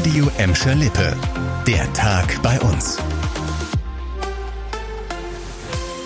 Radio Emscher Lippe. Der Tag bei uns.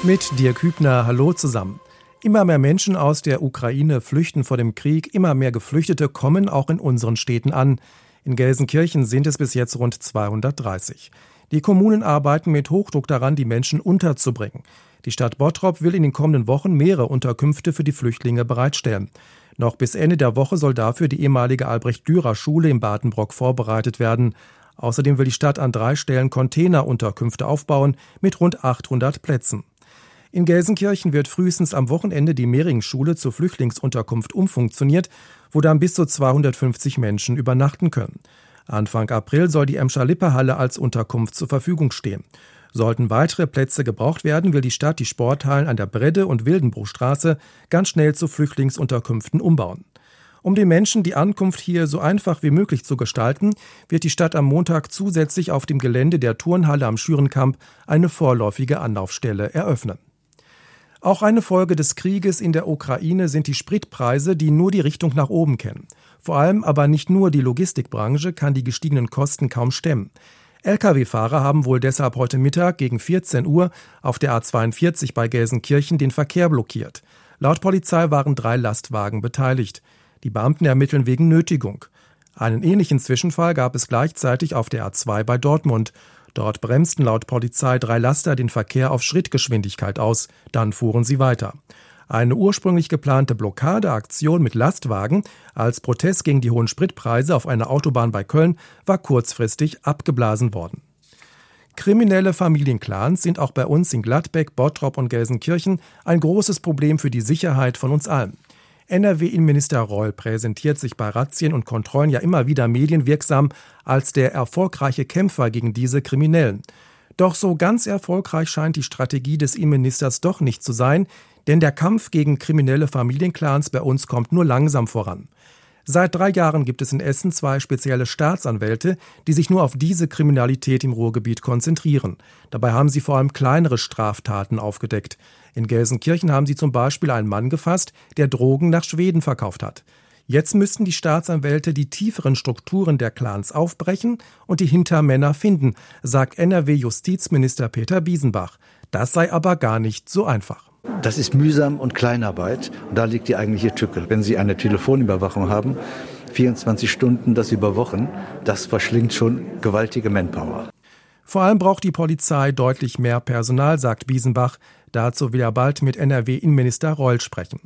Mit Dirk Hübner, hallo zusammen. Immer mehr Menschen aus der Ukraine flüchten vor dem Krieg, immer mehr Geflüchtete kommen auch in unseren Städten an. In Gelsenkirchen sind es bis jetzt rund 230. Die Kommunen arbeiten mit Hochdruck daran, die Menschen unterzubringen. Die Stadt Bottrop will in den kommenden Wochen mehrere Unterkünfte für die Flüchtlinge bereitstellen. Noch bis Ende der Woche soll dafür die ehemalige Albrecht-Dürer-Schule im Badenbrock vorbereitet werden. Außerdem will die Stadt an drei Stellen Containerunterkünfte aufbauen mit rund 800 Plätzen. In Gelsenkirchen wird frühestens am Wochenende die Mehringschule zur Flüchtlingsunterkunft umfunktioniert, wo dann bis zu 250 Menschen übernachten können. Anfang April soll die Emscher-Lippe-Halle als Unterkunft zur Verfügung stehen. Sollten weitere Plätze gebraucht werden, will die Stadt die Sporthallen an der Bredde- und Wildenbruchstraße ganz schnell zu Flüchtlingsunterkünften umbauen. Um den Menschen die Ankunft hier so einfach wie möglich zu gestalten, wird die Stadt am Montag zusätzlich auf dem Gelände der Turnhalle am Schürenkamp eine vorläufige Anlaufstelle eröffnen. Auch eine Folge des Krieges in der Ukraine sind die Spritpreise, die nur die Richtung nach oben kennen. Vor allem aber nicht nur die Logistikbranche kann die gestiegenen Kosten kaum stemmen. Lkw-Fahrer haben wohl deshalb heute Mittag gegen 14 Uhr auf der A42 bei Gelsenkirchen den Verkehr blockiert. Laut Polizei waren drei Lastwagen beteiligt. Die Beamten ermitteln wegen Nötigung. Einen ähnlichen Zwischenfall gab es gleichzeitig auf der A2 bei Dortmund. Dort bremsten laut Polizei drei Laster den Verkehr auf Schrittgeschwindigkeit aus. Dann fuhren sie weiter. Eine ursprünglich geplante Blockadeaktion mit Lastwagen als Protest gegen die hohen Spritpreise auf einer Autobahn bei Köln war kurzfristig abgeblasen worden. Kriminelle Familienclans sind auch bei uns in Gladbeck, Bottrop und Gelsenkirchen ein großes Problem für die Sicherheit von uns allen. NRW-Innenminister Reul präsentiert sich bei Razzien und Kontrollen ja immer wieder medienwirksam als der erfolgreiche Kämpfer gegen diese Kriminellen. Doch so ganz erfolgreich scheint die Strategie des Innenministers doch nicht zu sein, denn der Kampf gegen kriminelle Familienclans bei uns kommt nur langsam voran. Seit drei Jahren gibt es in Essen zwei spezielle Staatsanwälte, die sich nur auf diese Kriminalität im Ruhrgebiet konzentrieren. Dabei haben sie vor allem kleinere Straftaten aufgedeckt. In Gelsenkirchen haben sie zum Beispiel einen Mann gefasst, der Drogen nach Schweden verkauft hat. Jetzt müssten die Staatsanwälte die tieferen Strukturen der Clans aufbrechen und die Hintermänner finden, sagt NRW-Justizminister Peter Biesenbach. Das sei aber gar nicht so einfach. Das ist mühsam und Kleinarbeit. Und da liegt die eigentliche Tücke. Wenn Sie eine Telefonüberwachung haben, 24 Stunden, das über Wochen, das verschlingt schon gewaltige Manpower. Vor allem braucht die Polizei deutlich mehr Personal, sagt Biesenbach. Dazu will er bald mit NRW-Innenminister Reul sprechen.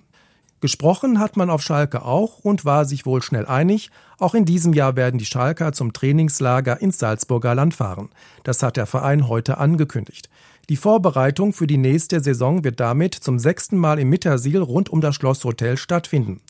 Gesprochen hat man auf Schalke auch und war sich wohl schnell einig, auch in diesem Jahr werden die Schalker zum Trainingslager ins Salzburger Land fahren. Das hat der Verein heute angekündigt. Die Vorbereitung für die nächste Saison wird damit zum sechsten Mal im Mittersil rund um das Schlosshotel stattfinden.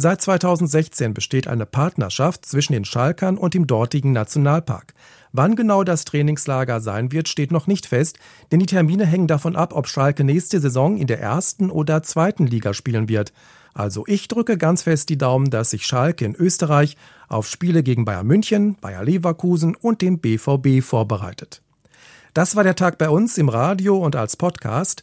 Seit 2016 besteht eine Partnerschaft zwischen den Schalkern und dem dortigen Nationalpark. Wann genau das Trainingslager sein wird, steht noch nicht fest, denn die Termine hängen davon ab, ob Schalke nächste Saison in der ersten oder zweiten Liga spielen wird. Also ich drücke ganz fest die Daumen, dass sich Schalke in Österreich auf Spiele gegen Bayern München, Bayer Leverkusen und dem BVB vorbereitet. Das war der Tag bei uns im Radio und als Podcast.